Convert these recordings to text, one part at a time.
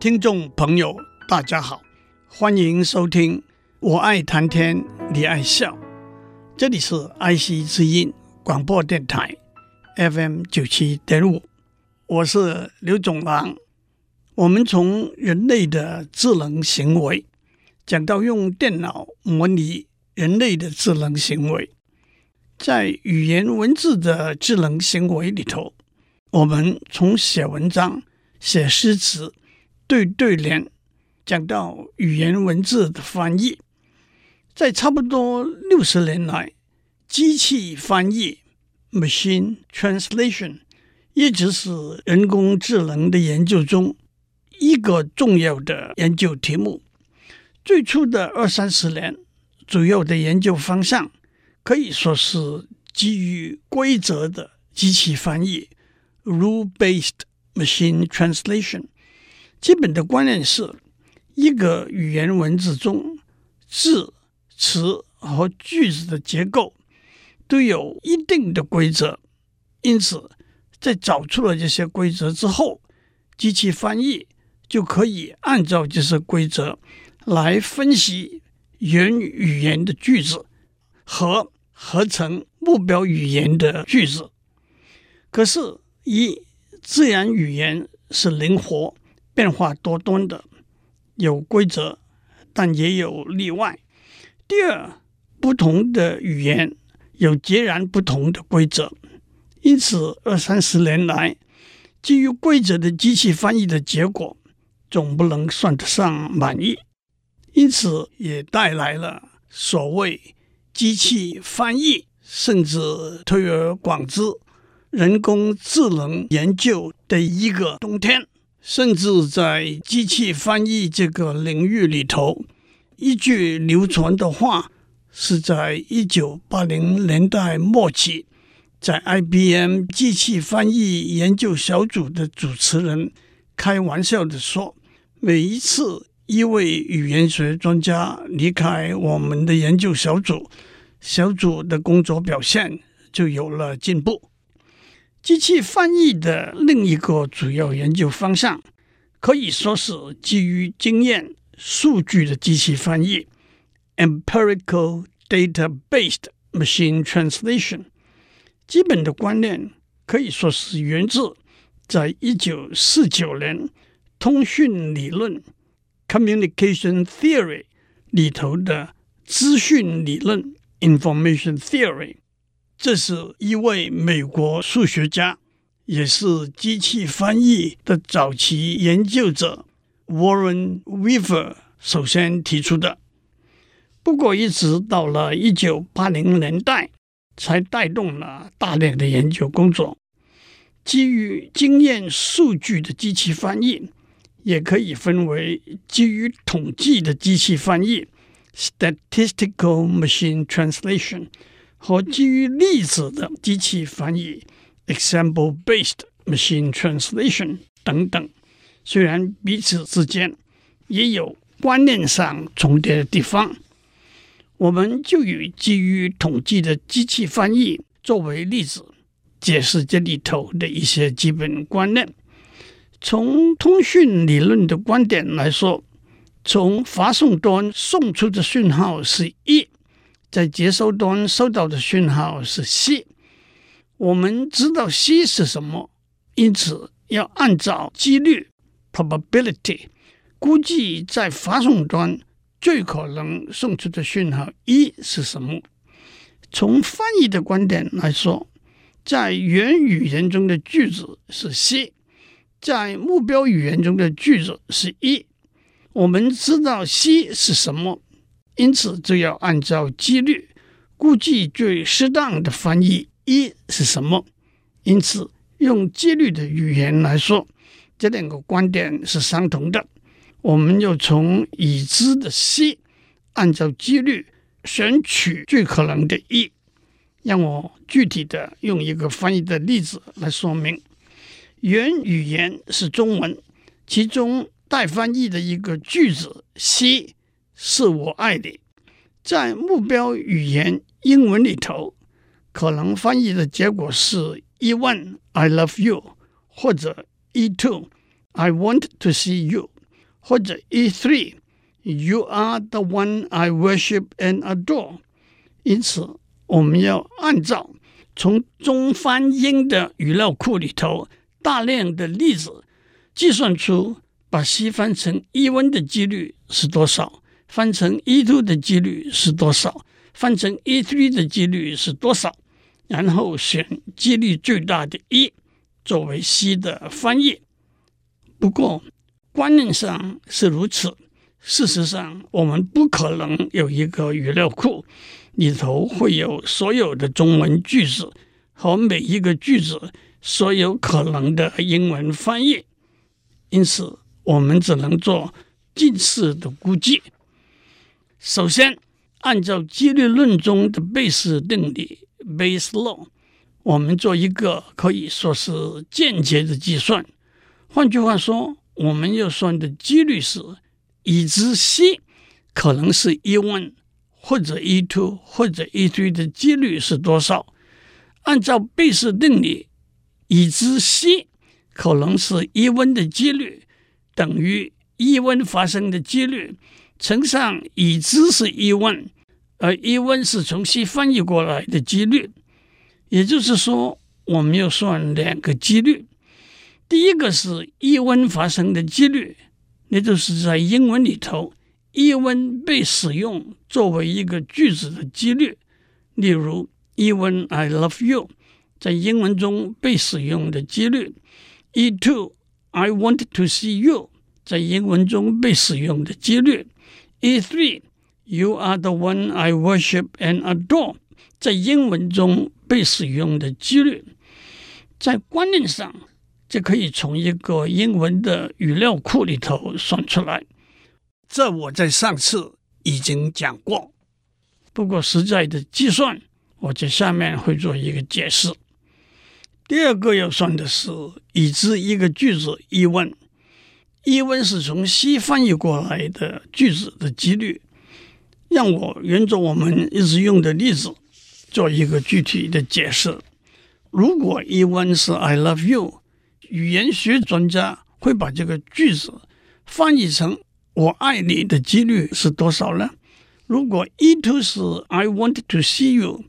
听众朋友，大家好，欢迎收听《我爱谈天，你爱笑》，这里是爱惜之音广播电台 FM 九七点五，我是刘总郎。我们从人类的智能行为讲到用电脑模拟人类的智能行为，在语言文字的智能行为里头，我们从写文章、写诗词。对对联，讲到语言文字的翻译，在差不多六十年来，机器翻译 （machine translation） 一直是人工智能的研究中一个重要的研究题目。最初的二三十年，主要的研究方向可以说是基于规则的机器翻译 （rule-based machine translation）。基本的观念是，一个语言文字中字、词和句子的结构都有一定的规则，因此，在找出了这些规则之后，机器翻译就可以按照这些规则来分析原语言的句子和合成目标语言的句子。可是，一自然语言是灵活。变化多端的，有规则，但也有例外。第二，不同的语言有截然不同的规则，因此二三十年来，基于规则的机器翻译的结果总不能算得上满意，因此也带来了所谓机器翻译，甚至推而广之，人工智能研究的一个冬天。甚至在机器翻译这个领域里头，一句流传的话是在一九八零年代末期，在 IBM 机器翻译研究小组的主持人开玩笑的说：“每一次一位语言学专家离开我们的研究小组，小组的工作表现就有了进步。”机器翻译的另一个主要研究方向，可以说是基于经验数据的机器翻译 （empirical data-based machine translation）。基本的观念可以说是源自在一九四九年通讯理论 （communication theory） 里头的资讯理论 （information theory）。这是一位美国数学家，也是机器翻译的早期研究者 Warren Weaver 首先提出的。不过，一直到了一九八零年代，才带动了大量的研究工作。基于经验数据的机器翻译，也可以分为基于统计的机器翻译 （statistical machine translation）。和基于例子的机器翻译 （example-based machine translation） 等等，虽然彼此之间也有观念上重叠的地方，我们就以基于统计的机器翻译作为例子，解释这里头的一些基本观念。从通讯理论的观点来说，从发送端送出的讯号是一。在接收端收到的讯号是 C，我们知道 C 是什么，因此要按照几率 （probability） 估计在发送端最可能送出的讯号一是什么。从翻译的观点来说，在原语言中的句子是 C，在目标语言中的句子是一。我们知道 C 是什么。因此，就要按照几率估计最适当的翻译一是什么。因此，用几率的语言来说，这两个观点是相同的。我们要从已知的 C，按照几率选取最可能的 e。让我具体的用一个翻译的例子来说明。原语言是中文，其中待翻译的一个句子 C。是我爱你，在目标语言英文里头，可能翻译的结果是 E one I love you，或者 E two I want to see you。或者 E three You are the one I worship and adore。因此，我们要按照从中翻英的语料库里头大量的例子，计算出把 C 翻成 E one 的几率是多少，翻成 E2 的几率是多少，翻成 E3 的几率是多少，然后选几率最大的 E 作为 C 的翻译。不过，观念上是如此，事实上，我们不可能有一个语料库。里头会有所有的中文句子和每一个句子所有可能的英文翻译，因此我们只能做近似的估计。首先，按照几率论中的贝氏定理 （Bayes' law），我们做一个可以说是间接的计算。换句话说，我们要算的几率是已知 C 可能是 E1。或者 e two 或者 e three 的几率是多少？按照贝氏定理，已知 C 可能是 E1 的几率等于 E1 发生的几率乘上已知是 E1，而 E1 是从西翻译过来的几率。也就是说，我们要算两个几率。第一个是 E1 发生的几率，那就是在英文里头。E1 被使用作为一个句子的几率，例如 “Even I love you 在英文中被使用的几率；E2 I want to see you 在英文中被使用的几率；E3 You are the one I worship and adore 在英文中被使用的几率。在观念上，就可以从一个英文的语料库里头算出来。这我在上次已经讲过，不过实在的计算，我在下面会做一个解释。第二个要算的是已知一个句子 E1，E1 是从西翻译过来的句子的几率。让我沿着我们一直用的例子做一个具体的解释。如果 E1 是 I love you，语言学专家会把这个句子翻译成。我爱你的几率是多少呢？如果 E2 是 I want to see you，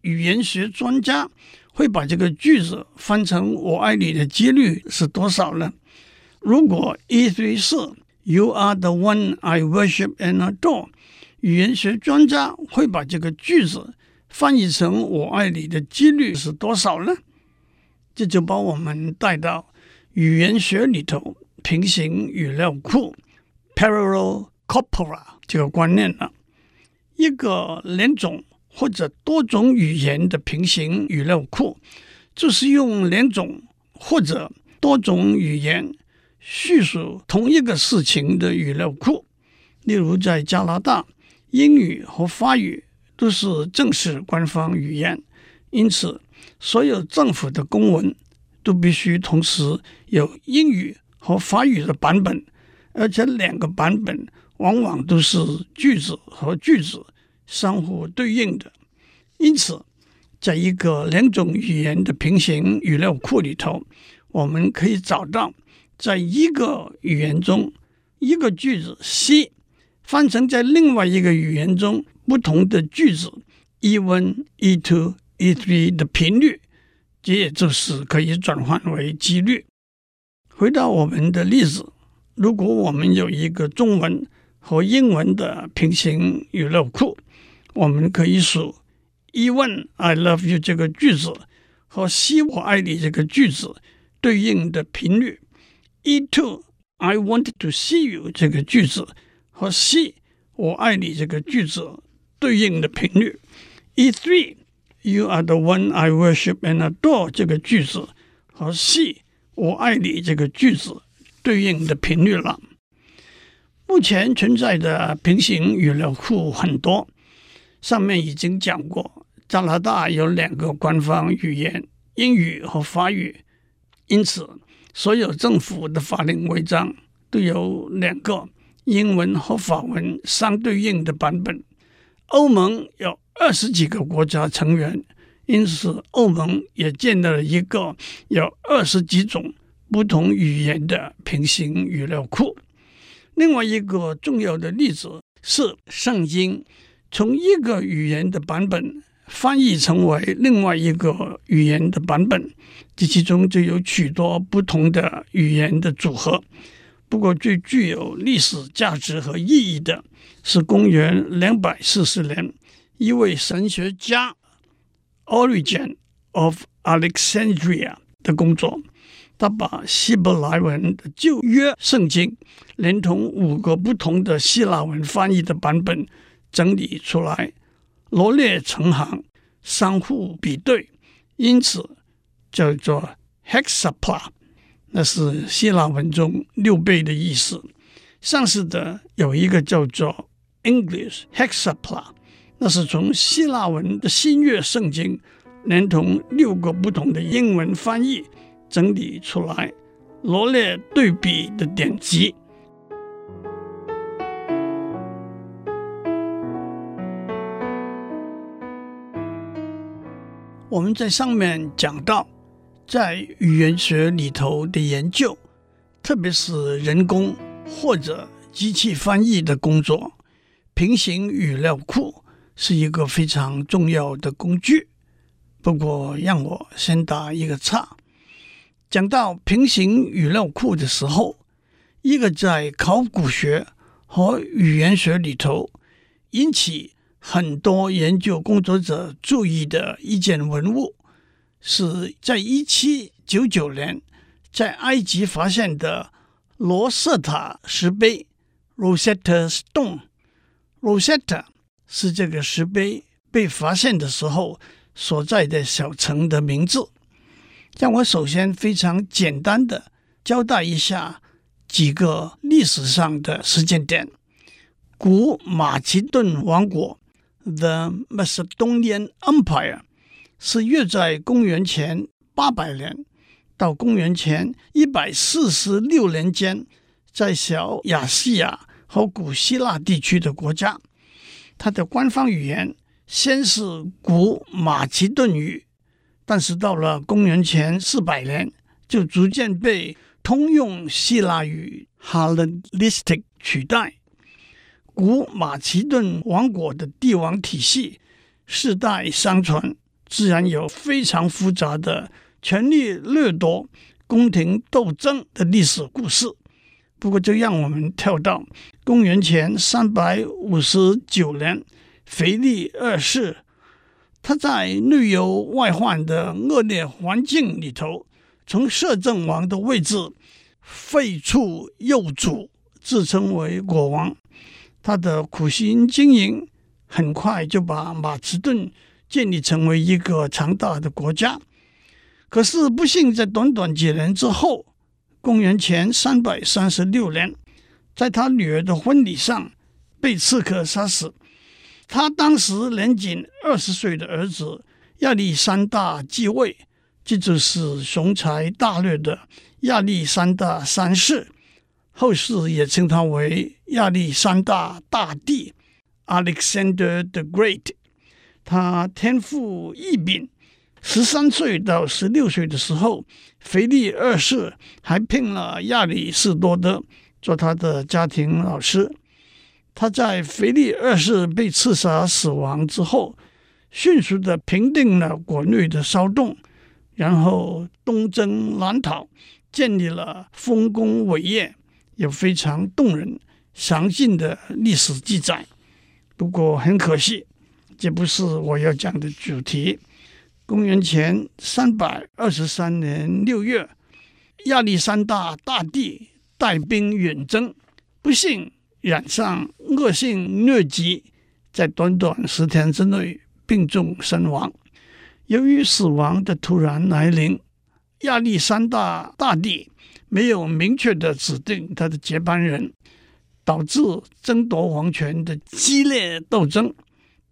语言学专家会把这个句子翻成我爱你的几率是多少呢？如果 E3 是 You are the one I worship and adore，语言学专家会把这个句子翻译成我爱你的几率是多少呢？这就把我们带到语言学里头平行语料库。Parallel corpora 这个观念了，一个两种或者多种语言的平行语料库，就是用两种或者多种语言叙述同一个事情的语料库。例如，在加拿大，英语和法语都是正式官方语言，因此所有政府的公文都必须同时有英语和法语的版本。而且两个版本往往都是句子和句子相互对应的，因此，在一个两种语言的平行语料库里头，我们可以找到，在一个语言中，一个句子 C 翻成在另外一个语言中不同的句子 E1、E2、E3 的频率，这也就是可以转换为几率。回到我们的例子。如果我们有一个中文和英文的平行语料库，我们可以数 E1 I love you 这个句子和 C 我爱你这个句子对应的频率 E two, I want to see you 这个句子和 “see 我爱你这个句子对应的频率 E three, You are the one I worship and adore 这个句子和 “see 我爱你这个句子。对应的频率了。目前存在的平行语料库很多，上面已经讲过，加拿大有两个官方语言，英语和法语，因此所有政府的法令规章都有两个英文和法文相对应的版本。欧盟有二十几个国家成员，因此欧盟也建立了一个有二十几种。不同语言的平行语料库，另外一个重要的例子是圣经从一个语言的版本翻译成为另外一个语言的版本，这其中就有许多不同的语言的组合。不过，最具有历史价值和意义的是公元两百四十年，一位神学家 Origen of Alexandria 的工作。他把希伯来文的旧约圣经，连同五个不同的希腊文翻译的版本整理出来，罗列成行，相互比对，因此叫做 hexapla，那是希腊文中六倍的意思。上次的有一个叫做 English hexapla，那是从希腊文的新约圣经，连同六个不同的英文翻译。整理出来，罗列对比的典籍。我们在上面讲到，在语言学里头的研究，特别是人工或者机器翻译的工作，平行语料库是一个非常重要的工具。不过，让我先打一个岔。讲到平行语料库的时候，一个在考古学和语言学里头引起很多研究工作者注意的一件文物，是在一七九九年在埃及发现的罗瑟塔石碑 （Rosetta Stone）。Rosetta 是这个石碑被发现的时候所在的小城的名字。让我首先非常简单的交代一下几个历史上的时间点。古马其顿王国 （The Macedonian Empire） 是约在公元前八百年到公元前一百四十六年间，在小亚细亚和古希腊地区的国家。它的官方语言先是古马其顿语。但是到了公元前四百年，就逐渐被通用希腊语 Hellenistic 取代。古马其顿王国的帝王体系世代相传，自然有非常复杂的权力掠夺、宫廷斗争的历史故事。不过，就让我们跳到公元前三百五十九年，腓力二世。他在内忧外患的恶劣环境里头，从摄政王的位置废黜幼主，自称为国王。他的苦心经营，很快就把马其顿建立成为一个强大的国家。可是不幸，在短短几年之后，公元前三百三十六年，在他女儿的婚礼上被刺客杀死。他当时年仅二十岁的儿子亚历山大继位，这就是雄才大略的亚历山大三世，后世也称他为亚历山大大帝 （Alexander the Great）。他天赋异禀，十三岁到十六岁的时候，腓力二世还聘了亚里士多德做他的家庭老师。他在腓力二世被刺杀死亡之后，迅速地平定了国内的骚动，然后东征南讨，建立了丰功伟业，也非常动人、详尽的历史记载。不过很可惜，这不是我要讲的主题。公元前三百二十三年六月，亚历山大大帝带兵远征，不幸。染上恶性疟疾，在短短十天之内病重身亡。由于死亡的突然来临，亚历山大大帝没有明确的指定他的接班人，导致争夺皇权的激烈斗争。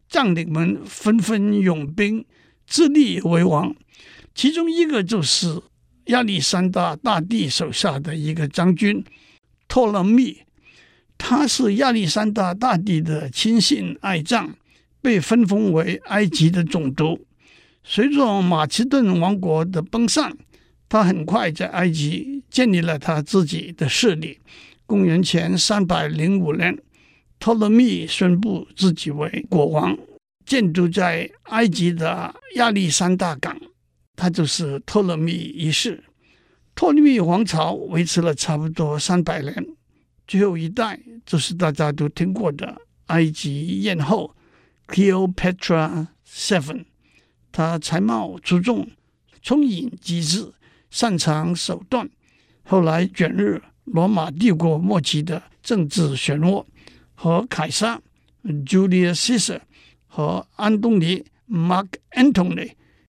将领们纷纷拥兵，自立为王。其中一个就是亚历山大大帝手下的一个将军托勒密。他是亚历山大大帝的亲信爱将，被分封为埃及的总督。随着马其顿王国的崩散，他很快在埃及建立了他自己的势力，公元前三百零五年，托勒密宣布自己为国王，建都在埃及的亚历山大港，他就是托勒密一世。托勒密王朝维持了差不多三百年，最后一代就是大家都听过的埃及艳后 Cleopatra Seven。她才貌出众，聪颖机智，擅长手段。后来卷入罗马帝国末期的政治漩涡，和凯撒 Julius Caesar 和安东尼 Mark Antony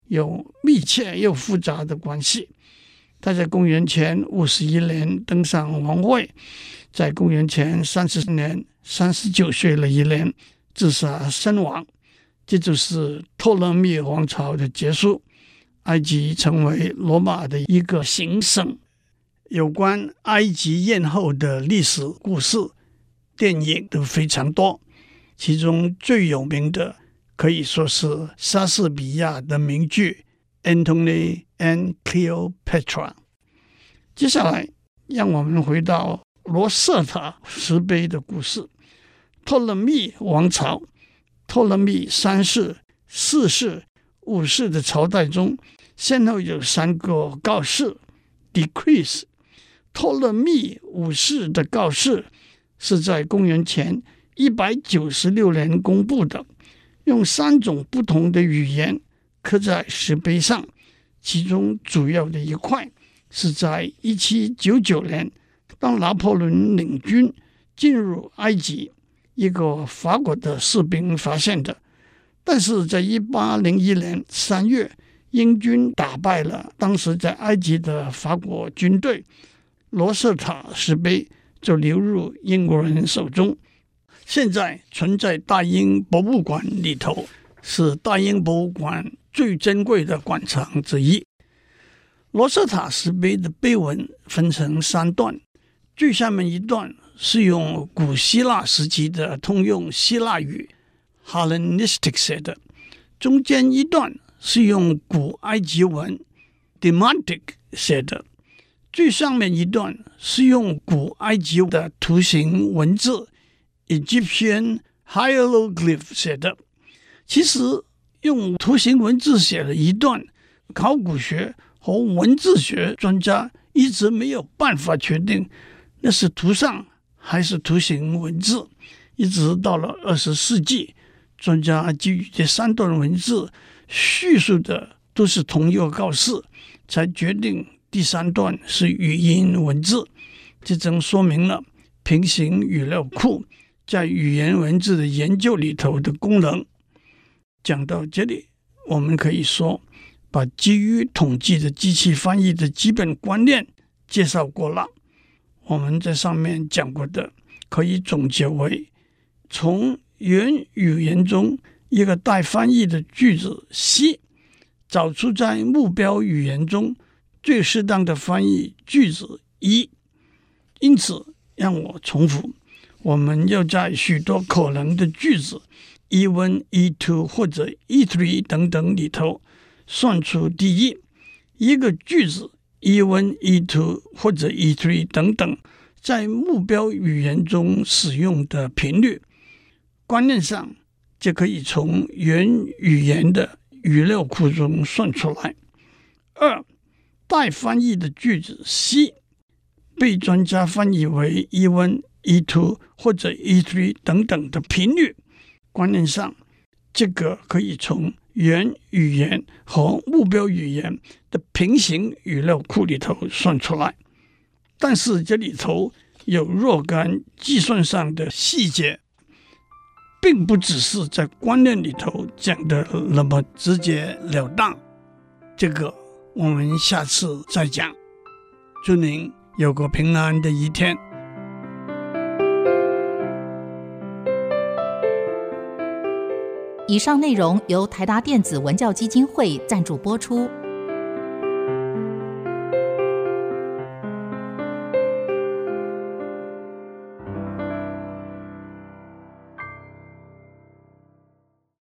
有密切又复杂的关系。他在公元前五十一年登上王位，在公元前三十年三十九岁那一年自杀身亡，这就是托勒密王朝的结束。埃及成为罗马的一个行省。有关埃及艳后的历史故事，电影都非常多，其中最有名的可以说是莎士比亚的名剧《Antony and Cleopatra》。接下来，让我们回到罗瑟塔石碑的故事。托勒密王朝，托勒密三世、四世、五世的朝代中，先后有三个告示 （decrees）。托勒密五世的告示是在公元前一百九十六年公布的，用三种不同的语言刻在石碑上。其中主要的一块是在一七九九年，当拿破仑领军进入埃及，一个法国的士兵发现的。但是在一八零一年三月，英军打败了当时在埃及的法国军队。罗瑟塔石碑就流入英国人手中，现在存在大英博物馆里头，是大英博物馆最珍贵的馆藏之一。罗瑟塔石碑的碑文分成三段，最下面一段是用古希腊时期的通用希腊语 Hellenistic 写的，中间一段是用古埃及文 Demotic 写的。最上面一段是用古埃及的图形文字 Egyptian hieroglyph 写的。其实用图形文字写的一段，考古学和文字学专家一直没有办法确定那是图上还是图形文字。一直到了二十世纪，专家基于这三段文字叙述的都是同一个告示，才决定。第三段是语音文字，这正说明了平行语料库在语言文字的研究里头的功能。讲到这里，我们可以说，把基于统计的机器翻译的基本观念介绍过了。我们在上面讲过的，可以总结为：从原语言中一个待翻译的句子 C，找出在目标语言中。最适当的翻译句子一，因此让我重复：我们要在许多可能的句子 E1、E2 或者 E3 等等里头算出第一一个句子 E1、E2 或者 E3 等等在目标语言中使用的频率。观念上就可以从原语言的语料库中算出来。二。待翻译的句子 C 被专家翻译为 E1、E2 或者 E3 等等的频率，观念上，这个可以从原语言和目标语言的平行语料库里头算出来。但是这里头有若干计算上的细节，并不只是在观念里头讲的那么直截了当。这个。我们下次再讲。祝您有个平安的一天。以上内容由台达电子文教基金会赞助播出。